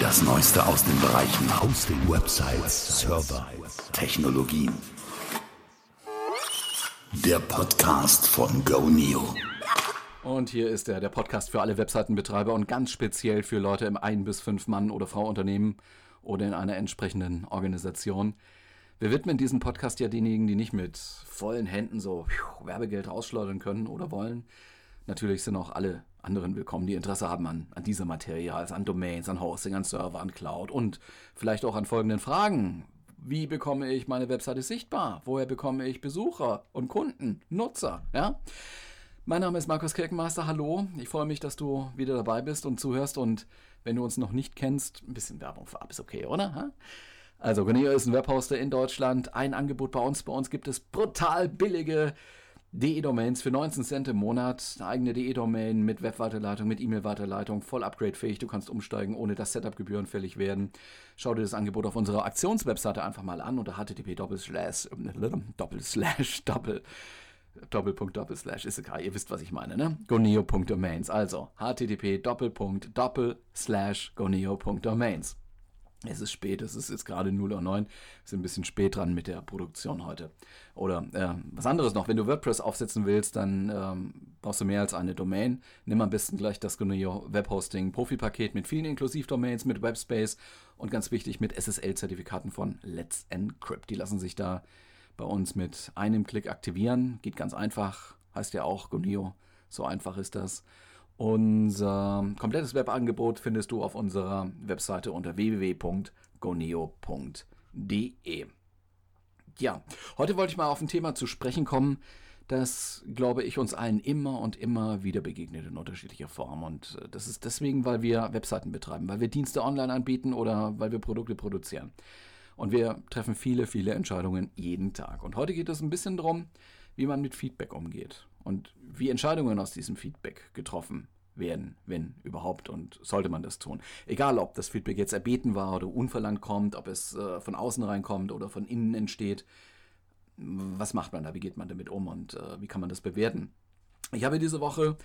Das Neueste aus den Bereichen Hosting, Websites, Server, Technologien. Der Podcast von GoNeo. Und hier ist er, der Podcast für alle Webseitenbetreiber und ganz speziell für Leute im ein- bis fünf Mann- oder Frau-Unternehmen oder in einer entsprechenden Organisation. Wir widmen diesen Podcast ja denjenigen, die nicht mit vollen Händen so Werbegeld rausschleudern können oder wollen. Natürlich sind auch alle anderen willkommen, die Interesse haben an, an dieser Materie, also an Domains, an Hosting, an Server, an Cloud und vielleicht auch an folgenden Fragen. Wie bekomme ich meine Webseite sichtbar? Woher bekomme ich Besucher und Kunden, Nutzer? Ja? Mein Name ist Markus Kirkenmeister. Hallo. Ich freue mich, dass du wieder dabei bist und zuhörst. Und wenn du uns noch nicht kennst, ein bisschen Werbung vorab ist okay, oder? Also, Goneo ist ein Webhoster in Deutschland. Ein Angebot bei uns. Bei uns gibt es brutal billige DE-Domains für 19 Cent im Monat. Eine eigene DE-Domain mit Webweiterleitung, mit E-Mail-Weiterleitung, voll upgradefähig. Du kannst umsteigen, ohne dass Setup-Gebühren fällig werden. Schau dir das Angebot auf unserer Aktionswebseite einfach mal an unter http doppelslash doppelslash doppel Doppelpunkt, Doppelslash, ist egal, ihr wisst, was ich meine, ne? Goneo.domains. Also, http Doppelslash Goneo.domains. Es ist spät, es ist jetzt gerade 0.09 Uhr. Wir sind ein bisschen spät dran mit der Produktion heute. Oder äh, was anderes noch, wenn du WordPress aufsetzen willst, dann ähm, brauchst du mehr als eine Domain. Nimm am besten gleich das Goneo Webhosting Profi-Paket mit vielen Inklusivdomains, mit Webspace und ganz wichtig mit SSL-Zertifikaten von Let's Encrypt. Die lassen sich da bei uns mit einem Klick aktivieren. Geht ganz einfach, heißt ja auch Goneo. So einfach ist das. Unser komplettes Webangebot findest du auf unserer Webseite unter www.goneo.de. Ja, heute wollte ich mal auf ein Thema zu sprechen kommen, das, glaube ich, uns allen immer und immer wieder begegnet in unterschiedlicher Form. Und äh, das ist deswegen, weil wir Webseiten betreiben, weil wir Dienste online anbieten oder weil wir Produkte produzieren. Und wir treffen viele, viele Entscheidungen jeden Tag. Und heute geht es ein bisschen darum, wie man mit Feedback umgeht und wie Entscheidungen aus diesem Feedback getroffen werden, wenn überhaupt und sollte man das tun. Egal, ob das Feedback jetzt erbeten war oder unverlangt kommt, ob es äh, von außen reinkommt oder von innen entsteht. Was macht man da? Wie geht man damit um und äh, wie kann man das bewerten? Ich habe diese Woche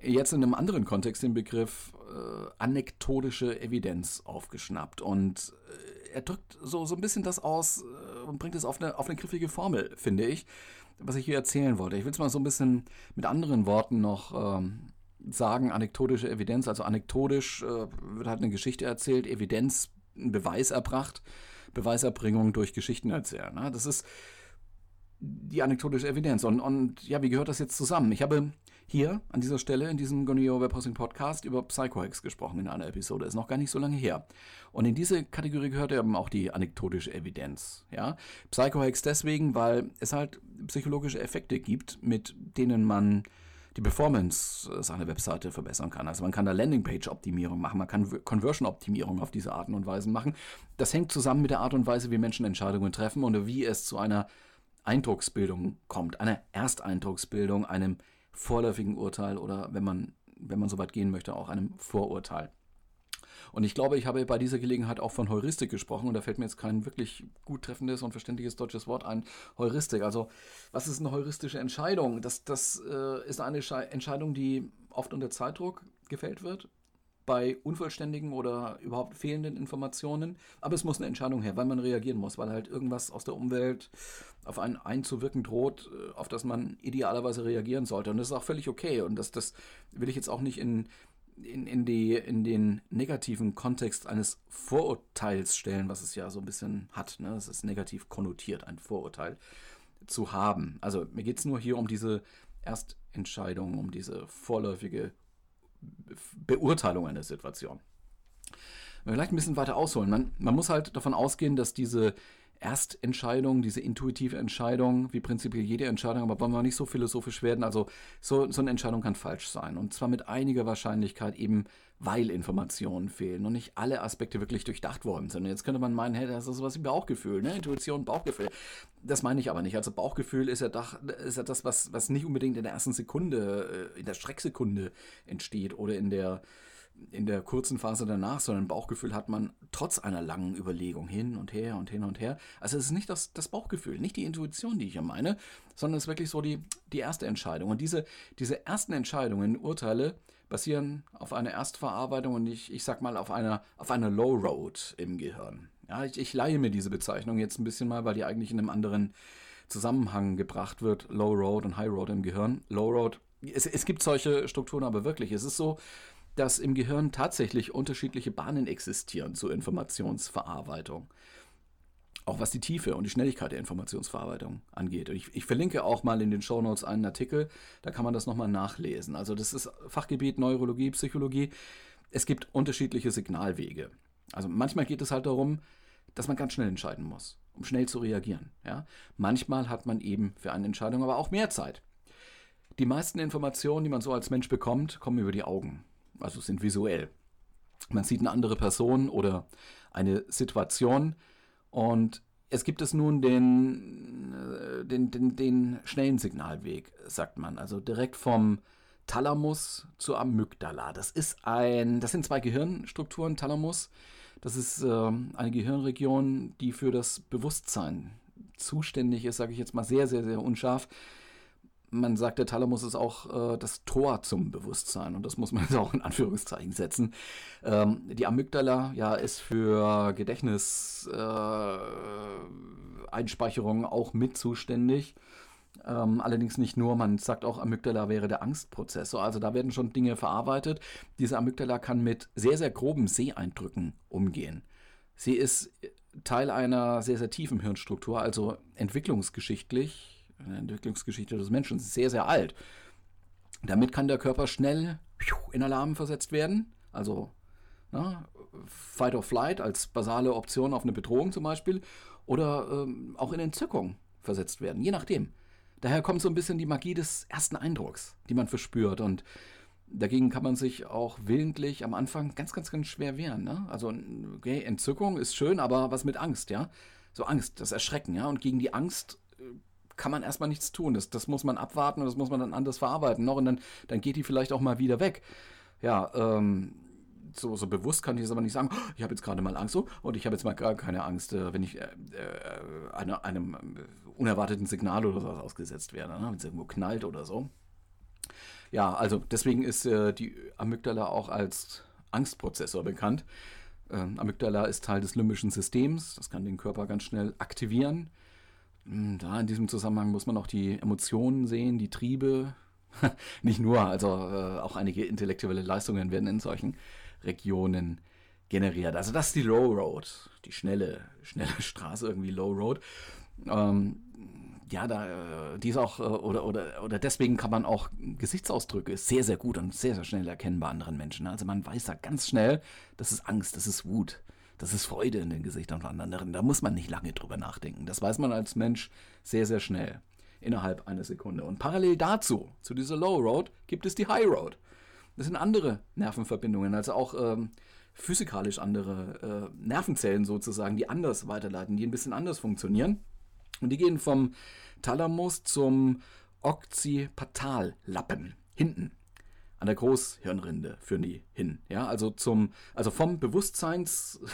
jetzt in einem anderen Kontext den Begriff äh, anekdotische Evidenz aufgeschnappt und äh, er drückt so, so ein bisschen das aus äh, und bringt es auf eine, auf eine griffige Formel, finde ich, was ich hier erzählen wollte. Ich will es mal so ein bisschen mit anderen Worten noch ähm, sagen, anekdotische Evidenz. Also anekdotisch äh, wird halt eine Geschichte erzählt, Evidenz, ein Beweis erbracht, Beweiserbringung durch Geschichten erzählen. Ne? Das ist die anekdotische Evidenz. Und, und ja, wie gehört das jetzt zusammen? Ich habe hier an dieser Stelle in diesem Goneo Webhosting Podcast über Psychohex gesprochen in einer Episode. Ist noch gar nicht so lange her. Und in diese Kategorie gehört eben auch die anekdotische Evidenz. Ja? Psychohex deswegen, weil es halt psychologische Effekte gibt, mit denen man die Performance seiner Webseite verbessern kann. Also man kann da Landingpage-Optimierung machen, man kann Conversion-Optimierung auf diese Arten und Weisen machen. Das hängt zusammen mit der Art und Weise, wie Menschen Entscheidungen treffen und wie es zu einer Eindrucksbildung kommt, einer Ersteindrucksbildung, einem vorläufigen Urteil oder wenn man, wenn man so weit gehen möchte, auch einem Vorurteil. Und ich glaube, ich habe bei dieser Gelegenheit auch von Heuristik gesprochen und da fällt mir jetzt kein wirklich gut treffendes und verständliches deutsches Wort ein. Heuristik. Also, was ist eine heuristische Entscheidung? Das, das äh, ist eine Entscheidung, die oft unter Zeitdruck gefällt wird, bei unvollständigen oder überhaupt fehlenden Informationen. Aber es muss eine Entscheidung her, weil man reagieren muss, weil halt irgendwas aus der Umwelt auf einen einzuwirken droht, äh, auf das man idealerweise reagieren sollte. Und das ist auch völlig okay. Und das, das will ich jetzt auch nicht in in, in, die, in den negativen Kontext eines Vorurteils stellen, was es ja so ein bisschen hat. Ne? Es ist negativ konnotiert, ein Vorurteil zu haben. Also mir geht es nur hier um diese Erstentscheidung, um diese vorläufige Beurteilung einer Situation. Vielleicht ein bisschen weiter ausholen. Man, man muss halt davon ausgehen, dass diese Erstentscheidung, diese intuitive Entscheidung, wie prinzipiell jede Entscheidung, aber wollen wir nicht so philosophisch werden. Also so, so eine Entscheidung kann falsch sein. Und zwar mit einiger Wahrscheinlichkeit eben, weil Informationen fehlen und nicht alle Aspekte wirklich durchdacht worden sind. Und jetzt könnte man meinen, hey, das ist sowas wie Bauchgefühl, ne? Intuition, Bauchgefühl. Das meine ich aber nicht. Also Bauchgefühl ist ja, doch, ist ja das, was, was nicht unbedingt in der ersten Sekunde, äh, in der Schrecksekunde entsteht oder in der in der kurzen Phase danach, sondern Bauchgefühl hat man trotz einer langen Überlegung hin und her und hin und her. Also es ist nicht das, das Bauchgefühl, nicht die Intuition, die ich hier meine, sondern es ist wirklich so die, die erste Entscheidung. Und diese, diese ersten Entscheidungen, Urteile, basieren auf einer Erstverarbeitung und ich, ich sag mal auf einer, auf einer Low Road im Gehirn. Ja, ich, ich leihe mir diese Bezeichnung jetzt ein bisschen mal, weil die eigentlich in einem anderen Zusammenhang gebracht wird. Low Road und High Road im Gehirn. Low Road, es, es gibt solche Strukturen aber wirklich. Es ist so, dass im Gehirn tatsächlich unterschiedliche Bahnen existieren zur Informationsverarbeitung. Auch was die Tiefe und die Schnelligkeit der Informationsverarbeitung angeht. Und ich, ich verlinke auch mal in den Show Notes einen Artikel, da kann man das nochmal nachlesen. Also das ist Fachgebiet Neurologie, Psychologie. Es gibt unterschiedliche Signalwege. Also manchmal geht es halt darum, dass man ganz schnell entscheiden muss, um schnell zu reagieren. Ja? Manchmal hat man eben für eine Entscheidung aber auch mehr Zeit. Die meisten Informationen, die man so als Mensch bekommt, kommen über die Augen, also sind visuell. Man sieht eine andere Person oder eine Situation und es gibt es nun den, äh, den, den, den schnellen Signalweg, sagt man, also direkt vom Thalamus zur Amygdala. Das ist ein, das sind zwei Gehirnstrukturen, Thalamus das ist äh, eine Gehirnregion, die für das Bewusstsein zuständig ist, sage ich jetzt mal sehr, sehr, sehr unscharf. Man sagt, der Thalamus ist auch äh, das Tor zum Bewusstsein und das muss man jetzt auch in Anführungszeichen setzen. Ähm, die Amygdala ja, ist für Gedächtniseinspeicherung äh, auch mit zuständig. Ähm, allerdings nicht nur, man sagt auch, Amygdala wäre der Angstprozessor. Also da werden schon Dinge verarbeitet. Diese Amygdala kann mit sehr, sehr groben Seeeindrücken umgehen. Sie ist Teil einer sehr, sehr tiefen Hirnstruktur, also entwicklungsgeschichtlich, in der Entwicklungsgeschichte des Menschen sehr, sehr alt. Damit kann der Körper schnell in Alarm versetzt werden. Also na, Fight or Flight als basale Option auf eine Bedrohung zum Beispiel. Oder ähm, auch in Entzückung versetzt werden, je nachdem. Daher kommt so ein bisschen die Magie des ersten Eindrucks, die man verspürt. Und dagegen kann man sich auch willentlich am Anfang ganz, ganz, ganz schwer wehren. Ne? Also, okay, Entzückung ist schön, aber was mit Angst, ja? So Angst, das Erschrecken, ja? Und gegen die Angst kann man erstmal nichts tun. Das, das muss man abwarten und das muss man dann anders verarbeiten noch und dann, dann geht die vielleicht auch mal wieder weg. Ja, ähm, so, so bewusst kann ich es aber nicht sagen, ich habe jetzt gerade mal Angst so und ich habe jetzt mal gar keine Angst, äh, wenn ich äh, äh, eine, einem unerwarteten Signal oder sowas ausgesetzt werde, ne? wenn es irgendwo knallt oder so. Ja, also deswegen ist äh, die Amygdala auch als Angstprozessor bekannt. Ähm, Amygdala ist Teil des limbischen Systems, das kann den Körper ganz schnell aktivieren. Da in diesem Zusammenhang muss man auch die Emotionen sehen, die Triebe. Nicht nur, also äh, auch einige intellektuelle Leistungen werden in solchen Regionen generiert. Also das ist die Low Road, die schnelle, schnelle Straße, irgendwie Low Road. Ähm, ja, da, äh, die ist auch, äh, oder, oder, oder deswegen kann man auch Gesichtsausdrücke sehr, sehr gut und sehr, sehr schnell erkennen bei anderen Menschen. Also man weiß da ganz schnell, das ist Angst, das ist Wut, das ist Freude in den Gesichtern von anderen. Da muss man nicht lange drüber nachdenken. Das weiß man als Mensch sehr, sehr schnell. Innerhalb einer Sekunde. Und parallel dazu, zu dieser Low Road, gibt es die High Road. Das sind andere Nervenverbindungen, also auch ähm, physikalisch andere äh, Nervenzellen sozusagen, die anders weiterleiten, die ein bisschen anders funktionieren. Und die gehen vom Thalamus zum Occipitallappen, hinten. An der Großhirnrinde führen die hin. Ja, also zum, also vom Bewusstseinstor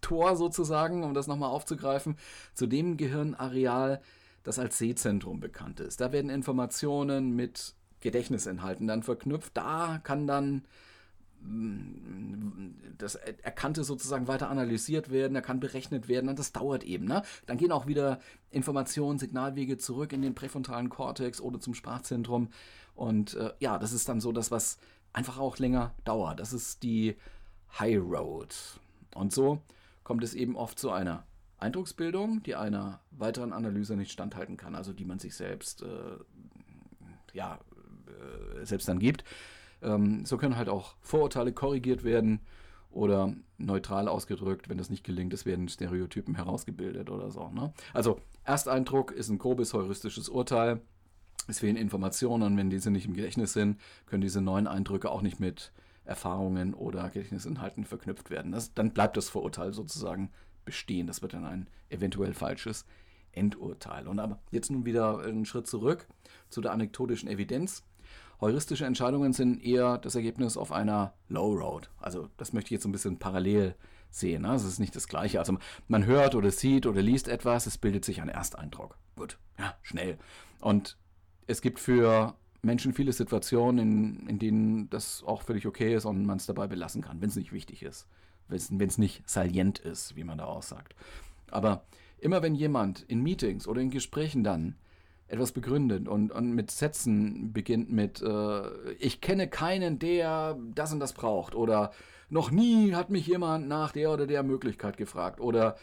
sozusagen, um das nochmal aufzugreifen, zu dem Gehirnareal, das als Sehzentrum bekannt ist. Da werden Informationen mit Gedächtnisinhalten dann verknüpft. Da kann dann das Erkannte sozusagen weiter analysiert werden, er kann berechnet werden und das dauert eben. Ne? Dann gehen auch wieder Informationen, Signalwege zurück in den präfrontalen Kortex oder zum Sprachzentrum und äh, ja, das ist dann so das, was einfach auch länger dauert. Das ist die High Road. Und so kommt es eben oft zu einer Eindrucksbildung, die einer weiteren Analyse nicht standhalten kann, also die man sich selbst äh, ja, äh, selbst dann gibt. Ähm, so können halt auch Vorurteile korrigiert werden oder neutral ausgedrückt, wenn das nicht gelingt, es werden Stereotypen herausgebildet oder so. Ne? Also Ersteindruck ist ein grobes heuristisches Urteil. Es fehlen Informationen und wenn diese nicht im Gedächtnis sind, können diese neuen Eindrücke auch nicht mit Erfahrungen oder Gedächtnisinhalten verknüpft werden. Das, dann bleibt das Vorurteil sozusagen bestehen. Das wird dann ein eventuell falsches Endurteil. Und aber jetzt nun wieder einen Schritt zurück zu der anekdotischen Evidenz. Heuristische Entscheidungen sind eher das Ergebnis auf einer Low Road. Also das möchte ich jetzt ein bisschen parallel sehen. Ne? Es ist nicht das Gleiche. Also man hört oder sieht oder liest etwas, es bildet sich ein Ersteindruck. Gut, ja, schnell. Und es gibt für Menschen viele Situationen, in, in denen das auch völlig okay ist und man es dabei belassen kann, wenn es nicht wichtig ist, wenn es nicht salient ist, wie man da aussagt. Aber immer wenn jemand in Meetings oder in Gesprächen dann etwas begründet und, und mit Sätzen beginnt mit, äh, ich kenne keinen, der das und das braucht oder noch nie hat mich jemand nach der oder der Möglichkeit gefragt oder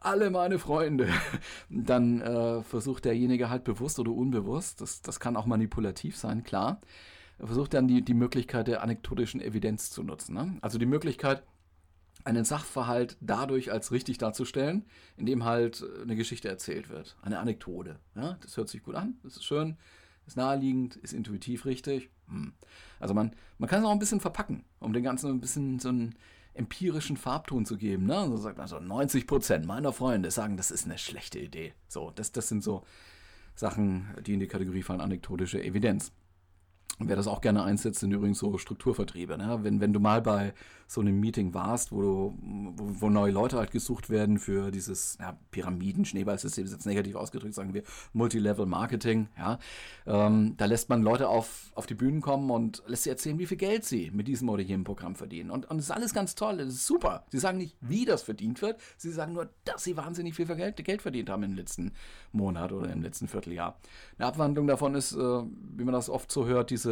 alle meine Freunde, dann äh, versucht derjenige halt bewusst oder unbewusst, das, das kann auch manipulativ sein, klar, versucht dann die, die Möglichkeit der anekdotischen Evidenz zu nutzen. Ne? Also die Möglichkeit, einen Sachverhalt dadurch als richtig darzustellen, indem halt eine Geschichte erzählt wird, eine Anekdote. Ja? Das hört sich gut an, das ist schön, ist naheliegend, ist intuitiv richtig. Hm. Also man, man kann es auch ein bisschen verpacken, um den Ganzen ein bisschen so einen empirischen Farbton zu geben. Ne? So sagt man so, 90 Prozent meiner Freunde sagen, das ist eine schlechte Idee. So, das, das sind so Sachen, die in die Kategorie fallen, anekdotische Evidenz. Wer das auch gerne einsetzt, sind übrigens so Strukturvertriebe. Ne? Wenn, wenn du mal bei so einem Meeting warst, wo, du, wo, wo neue Leute halt gesucht werden für dieses ja, Pyramiden-Schneeballsystem, ist jetzt negativ ausgedrückt, sagen wir Multilevel-Marketing, ja, ähm, da lässt man Leute auf, auf die Bühnen kommen und lässt sie erzählen, wie viel Geld sie mit diesem oder jenem Programm verdienen. Und, und das ist alles ganz toll, das ist super. Sie sagen nicht, wie das verdient wird, sie sagen nur, dass sie wahnsinnig viel Geld, Geld verdient haben im letzten Monat oder im letzten Vierteljahr. Eine Abwandlung davon ist, äh, wie man das oft so hört, diese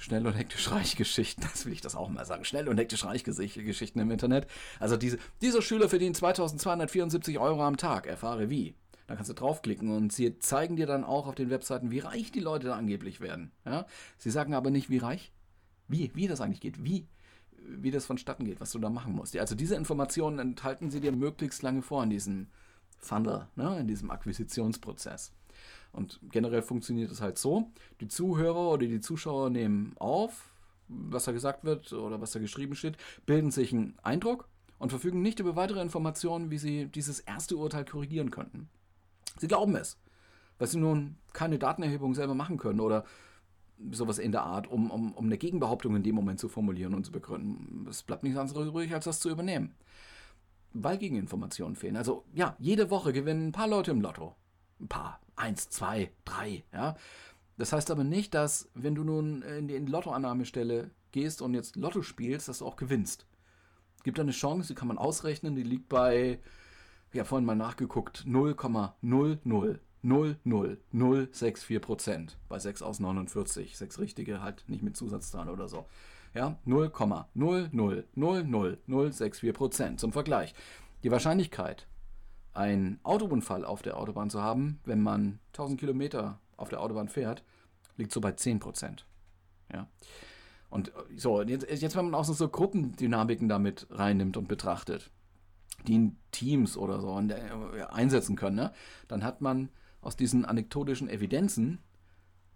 schnell und hektisch reich Geschichten, das will ich das auch mal sagen, schnell und hektisch reich Geschichten im Internet. Also diese, dieser Schüler verdient 2274 Euro am Tag, erfahre wie. Da kannst du draufklicken und sie zeigen dir dann auch auf den Webseiten, wie reich die Leute da angeblich werden. Ja? Sie sagen aber nicht, wie reich, wie, wie das eigentlich geht, wie, wie das vonstatten geht, was du da machen musst. Also diese Informationen enthalten sie dir möglichst lange vor in diesem Funnel, ne? in diesem Akquisitionsprozess. Und generell funktioniert es halt so, die Zuhörer oder die Zuschauer nehmen auf, was da gesagt wird oder was da geschrieben steht, bilden sich einen Eindruck und verfügen nicht über weitere Informationen, wie sie dieses erste Urteil korrigieren könnten. Sie glauben es, weil sie nun keine Datenerhebung selber machen können oder sowas in der Art, um, um, um eine Gegenbehauptung in dem Moment zu formulieren und zu begründen. Es bleibt nichts anderes übrig, als das zu übernehmen. Weil Gegeninformationen fehlen. Also ja, jede Woche gewinnen ein paar Leute im Lotto. Ein paar. Eins, zwei, drei, ja. Das heißt aber nicht, dass, wenn du nun in die, Lottoannahmestelle gehst und jetzt Lotto spielst, dass du auch gewinnst. Gibt eine Chance, die kann man ausrechnen, die liegt bei, ich habe vorhin mal nachgeguckt, 0,0000064 Prozent. Bei 6 aus 49. Sechs richtige, halt nicht mit Zusatzzahlen oder so. Ja, 0,0000064 Prozent. Zum Vergleich. Die Wahrscheinlichkeit, einen Autounfall auf der Autobahn zu haben, wenn man 1000 Kilometer auf der Autobahn fährt, liegt so bei 10 Prozent. Ja. Und äh, so, jetzt, jetzt, wenn man auch so Gruppendynamiken damit reinnimmt und betrachtet, die in Teams oder so äh, einsetzen können, ne, dann hat man aus diesen anekdotischen Evidenzen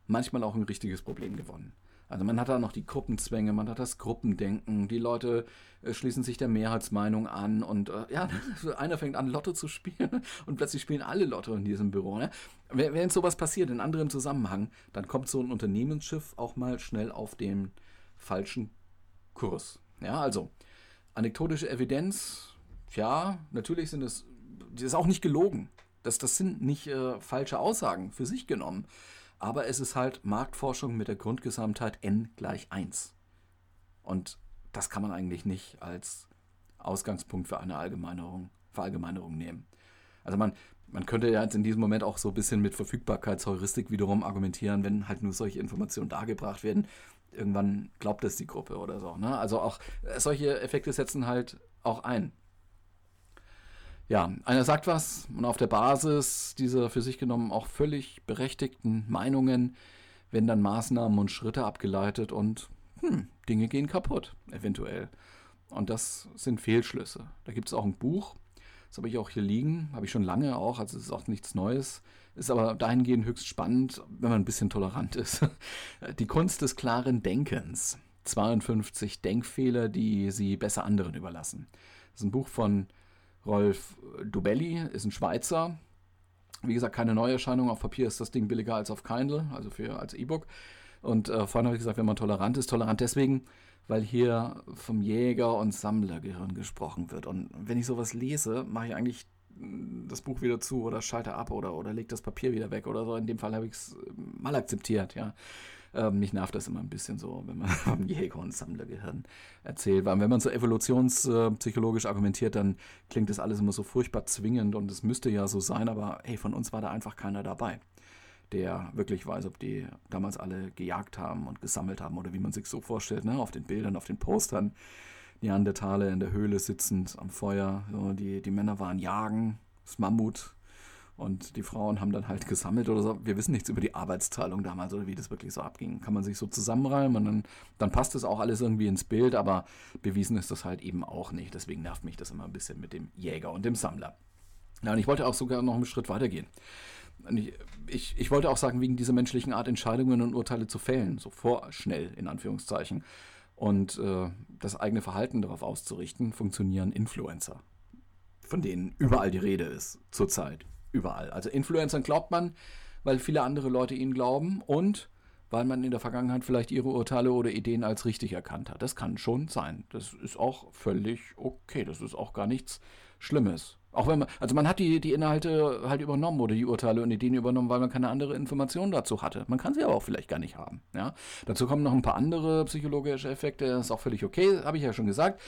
manchmal auch ein richtiges Problem gewonnen. Also man hat da noch die Gruppenzwänge, man hat das Gruppendenken, die Leute äh, schließen sich der Mehrheitsmeinung an und äh, ja, einer fängt an Lotto zu spielen und plötzlich spielen alle Lotto in diesem Büro. Ne? Wenn sowas passiert in anderem Zusammenhang, dann kommt so ein Unternehmensschiff auch mal schnell auf den falschen Kurs. Ja, also anekdotische Evidenz, ja, natürlich sind es, das ist auch nicht gelogen. Das, das sind nicht äh, falsche Aussagen für sich genommen aber es ist halt Marktforschung mit der Grundgesamtheit n gleich 1. Und das kann man eigentlich nicht als Ausgangspunkt für eine Allgemeinerung, Verallgemeinerung nehmen. Also man, man könnte ja jetzt in diesem Moment auch so ein bisschen mit Verfügbarkeitsheuristik wiederum argumentieren, wenn halt nur solche Informationen dargebracht werden. Irgendwann glaubt es die Gruppe oder so. Ne? Also auch äh, solche Effekte setzen halt auch ein ja, einer sagt was und auf der Basis dieser für sich genommen auch völlig berechtigten Meinungen werden dann Maßnahmen und Schritte abgeleitet und hm, Dinge gehen kaputt, eventuell. Und das sind Fehlschlüsse. Da gibt es auch ein Buch, das habe ich auch hier liegen, habe ich schon lange auch, also es ist auch nichts Neues, ist aber dahingehend höchst spannend, wenn man ein bisschen tolerant ist. Die Kunst des klaren Denkens. 52 Denkfehler, die Sie besser anderen überlassen. Das ist ein Buch von Rolf Dubelli ist ein Schweizer. Wie gesagt, keine Neuerscheinung. Auf Papier ist das Ding billiger als auf Kindle, also für als E-Book. Und äh, vorhin habe ich gesagt, wenn man tolerant ist, tolerant deswegen, weil hier vom Jäger- und Sammlergehirn gesprochen wird. Und wenn ich sowas lese, mache ich eigentlich mm, das Buch wieder zu oder schalte ab oder, oder lege das Papier wieder weg oder so. In dem Fall habe ich es mal akzeptiert, ja. Ähm, mich nervt das immer ein bisschen so, wenn man vom Jäger- und Sammlergehirn erzählt. Weil wenn man so evolutionspsychologisch argumentiert, dann klingt das alles immer so furchtbar zwingend und es müsste ja so sein, aber hey, von uns war da einfach keiner dabei, der wirklich weiß, ob die damals alle gejagt haben und gesammelt haben oder wie man sich so vorstellt, ne? auf den Bildern, auf den Postern. Neandertaler in der Höhle sitzend am Feuer. So, die, die Männer waren jagen, das Mammut und die Frauen haben dann halt gesammelt oder so. Wir wissen nichts über die Arbeitsteilung damals oder wie das wirklich so abging. Kann man sich so zusammenreimen und dann, dann passt das auch alles irgendwie ins Bild, aber bewiesen ist das halt eben auch nicht. Deswegen nervt mich das immer ein bisschen mit dem Jäger und dem Sammler. Ja, und ich wollte auch sogar noch einen Schritt weitergehen. Ich, ich, ich, wollte auch sagen, wegen dieser menschlichen Art, Entscheidungen und Urteile zu fällen, so vorschnell in Anführungszeichen, und äh, das eigene Verhalten darauf auszurichten, funktionieren Influencer, von denen überall die Rede ist, zurzeit überall. Also Influencern glaubt man, weil viele andere Leute ihnen glauben und weil man in der Vergangenheit vielleicht ihre Urteile oder Ideen als richtig erkannt hat. Das kann schon sein. Das ist auch völlig okay. Das ist auch gar nichts Schlimmes. Auch wenn man, also man hat die, die Inhalte halt übernommen oder die Urteile und Ideen übernommen, weil man keine andere Information dazu hatte. Man kann sie aber auch vielleicht gar nicht haben. Ja? Dazu kommen noch ein paar andere psychologische Effekte. Das ist auch völlig okay, habe ich ja schon gesagt.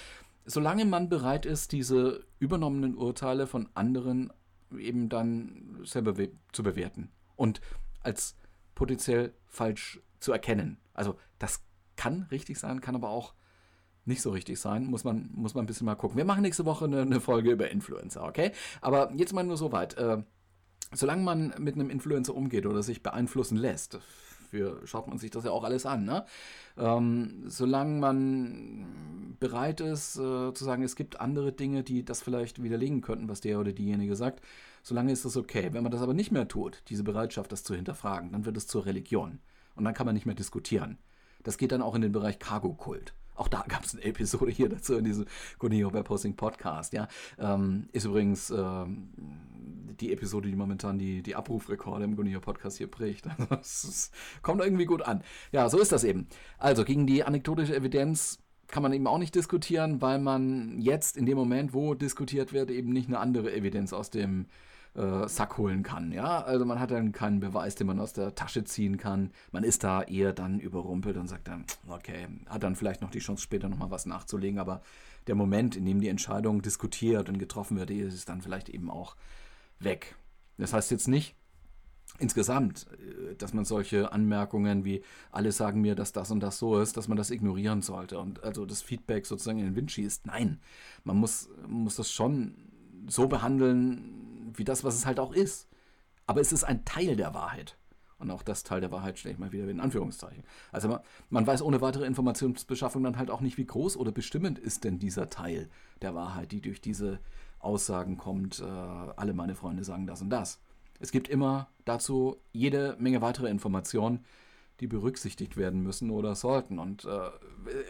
Solange man bereit ist, diese übernommenen Urteile von anderen eben dann selber zu bewerten und als potenziell falsch zu erkennen. Also das kann richtig sein, kann aber auch nicht so richtig sein. Muss man, muss man ein bisschen mal gucken. Wir machen nächste Woche eine, eine Folge über Influencer, okay? Aber jetzt mal nur so weit. Äh, solange man mit einem Influencer umgeht oder sich beeinflussen lässt, für, schaut man sich das ja auch alles an, ne? Ähm, solange man bereit ist äh, zu sagen, es gibt andere Dinge, die das vielleicht widerlegen könnten, was der oder diejenige sagt, solange ist das okay. Wenn man das aber nicht mehr tut, diese Bereitschaft, das zu hinterfragen, dann wird es zur Religion. Und dann kann man nicht mehr diskutieren. Das geht dann auch in den Bereich Cargo-Kult. Auch da gab es eine Episode hier dazu in diesem Gunio Webhosting Podcast. Ja, ähm, ist übrigens ähm, die Episode, die momentan die, die Abrufrekorde im Gunio Podcast hier bricht. Also, es kommt irgendwie gut an. Ja, so ist das eben. Also gegen die anekdotische Evidenz kann man eben auch nicht diskutieren, weil man jetzt in dem Moment, wo diskutiert wird, eben nicht eine andere Evidenz aus dem äh, Sack holen kann. Ja, also man hat dann keinen Beweis, den man aus der Tasche ziehen kann. Man ist da eher dann überrumpelt und sagt dann, okay, hat dann vielleicht noch die Chance, später nochmal was nachzulegen, aber der Moment, in dem die Entscheidung diskutiert und getroffen wird, ist dann vielleicht eben auch weg. Das heißt jetzt nicht, insgesamt, äh, dass man solche Anmerkungen wie alle sagen mir, dass das und das so ist, dass man das ignorieren sollte und also das Feedback sozusagen in den Wind schießt. Nein, man muss, muss das schon so behandeln, wie das, was es halt auch ist. Aber es ist ein Teil der Wahrheit. Und auch das Teil der Wahrheit stelle ich mal wieder in Anführungszeichen. Also man, man, weiß ohne weitere Informationsbeschaffung dann halt auch nicht, wie groß oder bestimmend ist denn dieser Teil der Wahrheit, die durch diese Aussagen kommt, äh, alle meine Freunde sagen das und das. Es gibt immer dazu jede Menge weitere Informationen, die berücksichtigt werden müssen oder sollten. Und äh,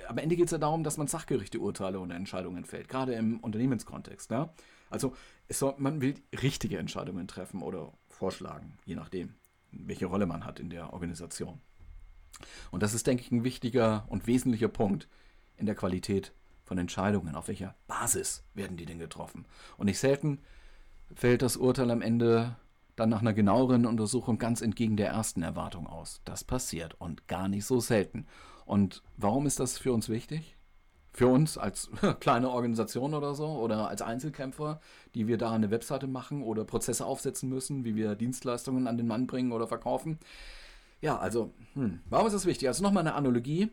am Ende geht es ja darum, dass man sachgerechte Urteile und Entscheidungen fällt, gerade im Unternehmenskontext. Ne? Also soll, man will richtige Entscheidungen treffen oder vorschlagen, je nachdem, welche Rolle man hat in der Organisation. Und das ist, denke ich, ein wichtiger und wesentlicher Punkt in der Qualität von Entscheidungen. Auf welcher Basis werden die denn getroffen? Und nicht selten fällt das Urteil am Ende dann nach einer genaueren Untersuchung ganz entgegen der ersten Erwartung aus. Das passiert und gar nicht so selten. Und warum ist das für uns wichtig? Für uns als kleine Organisation oder so oder als Einzelkämpfer, die wir da eine Webseite machen oder Prozesse aufsetzen müssen, wie wir Dienstleistungen an den Mann bringen oder verkaufen. Ja, also, hm, warum ist das wichtig? Also nochmal eine Analogie,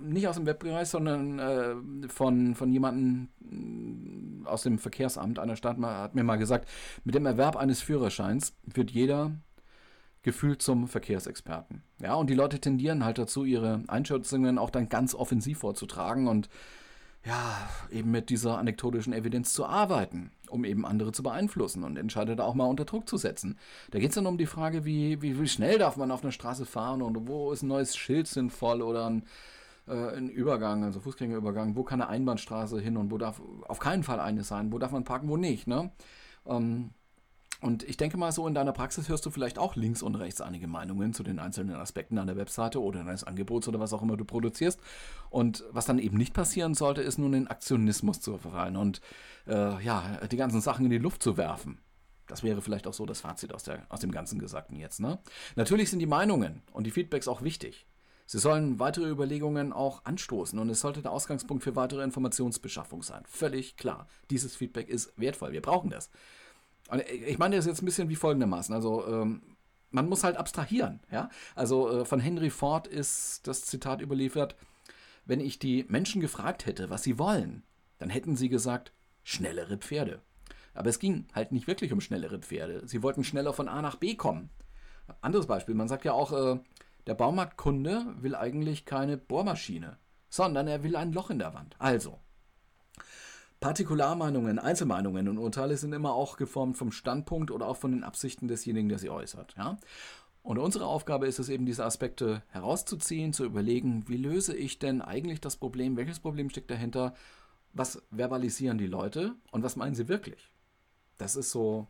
nicht aus dem Webbereich, sondern äh, von, von jemandem hm, aus dem Verkehrsamt einer Stadt hat mir mal gesagt, mit dem Erwerb eines Führerscheins wird jeder gefühlt zum Verkehrsexperten. Ja, und die Leute tendieren halt dazu, ihre Einschätzungen auch dann ganz offensiv vorzutragen und ja, eben mit dieser anekdotischen Evidenz zu arbeiten, um eben andere zu beeinflussen und Entscheider da auch mal unter Druck zu setzen. Da geht es dann um die Frage, wie, wie, wie schnell darf man auf einer Straße fahren und wo ist ein neues Schild sinnvoll oder ein, äh, ein Übergang, also Fußgängerübergang, wo kann eine Einbahnstraße hin und wo darf auf keinen Fall eine sein, wo darf man parken, wo nicht, ne? Ähm, und ich denke mal, so in deiner Praxis hörst du vielleicht auch links und rechts einige Meinungen zu den einzelnen Aspekten deiner Webseite oder deines Angebots oder was auch immer du produzierst. Und was dann eben nicht passieren sollte, ist nun in Aktionismus zu verfallen und äh, ja, die ganzen Sachen in die Luft zu werfen. Das wäre vielleicht auch so das Fazit aus, der, aus dem ganzen Gesagten jetzt. Ne? Natürlich sind die Meinungen und die Feedbacks auch wichtig. Sie sollen weitere Überlegungen auch anstoßen und es sollte der Ausgangspunkt für weitere Informationsbeschaffung sein. Völlig klar. Dieses Feedback ist wertvoll. Wir brauchen das. Und ich meine das jetzt ein bisschen wie folgendermaßen. Also ähm, man muss halt abstrahieren. Ja? Also äh, von Henry Ford ist das Zitat überliefert, wenn ich die Menschen gefragt hätte, was sie wollen, dann hätten sie gesagt, schnellere Pferde. Aber es ging halt nicht wirklich um schnellere Pferde. Sie wollten schneller von A nach B kommen. Anderes Beispiel, man sagt ja auch, äh, der Baumarktkunde will eigentlich keine Bohrmaschine, sondern er will ein Loch in der Wand. Also, Partikularmeinungen, Einzelmeinungen und Urteile sind immer auch geformt vom Standpunkt oder auch von den Absichten desjenigen, der sie äußert. Ja? Und unsere Aufgabe ist es eben, diese Aspekte herauszuziehen, zu überlegen, wie löse ich denn eigentlich das Problem, welches Problem steckt dahinter, was verbalisieren die Leute und was meinen sie wirklich. Das ist so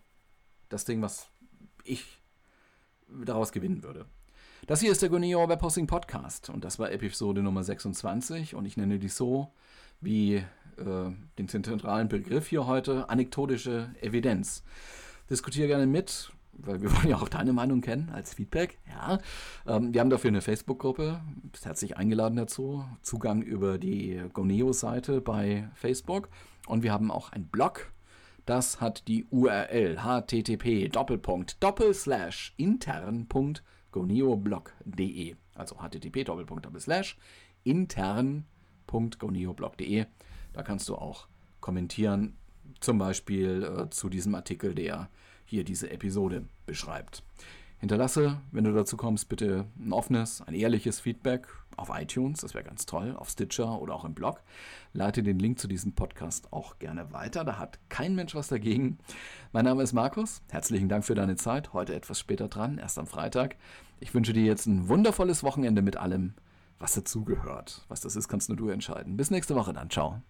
das Ding, was ich daraus gewinnen würde. Das hier ist der Goneo Webhosting Podcast und das war Episode Nummer 26 und ich nenne die so wie äh, den zentralen Begriff hier heute, anekdotische Evidenz. Diskutiere gerne mit, weil wir wollen ja auch deine Meinung kennen als Feedback. Ja, ähm, wir haben dafür eine Facebook-Gruppe, bist herzlich eingeladen dazu. Zugang über die Goneo-Seite bei Facebook und wir haben auch einen Blog. Das hat die URL http intern.goneoblog.de also http intern.goneoblog.de da kannst du auch kommentieren, zum Beispiel äh, zu diesem Artikel, der hier diese Episode beschreibt. Hinterlasse, wenn du dazu kommst, bitte ein offenes, ein ehrliches Feedback auf iTunes, das wäre ganz toll, auf Stitcher oder auch im Blog. Leite den Link zu diesem Podcast auch gerne weiter, da hat kein Mensch was dagegen. Mein Name ist Markus, herzlichen Dank für deine Zeit, heute etwas später dran, erst am Freitag. Ich wünsche dir jetzt ein wundervolles Wochenende mit allem, was dazugehört. Was das ist, kannst nur du entscheiden. Bis nächste Woche dann, ciao.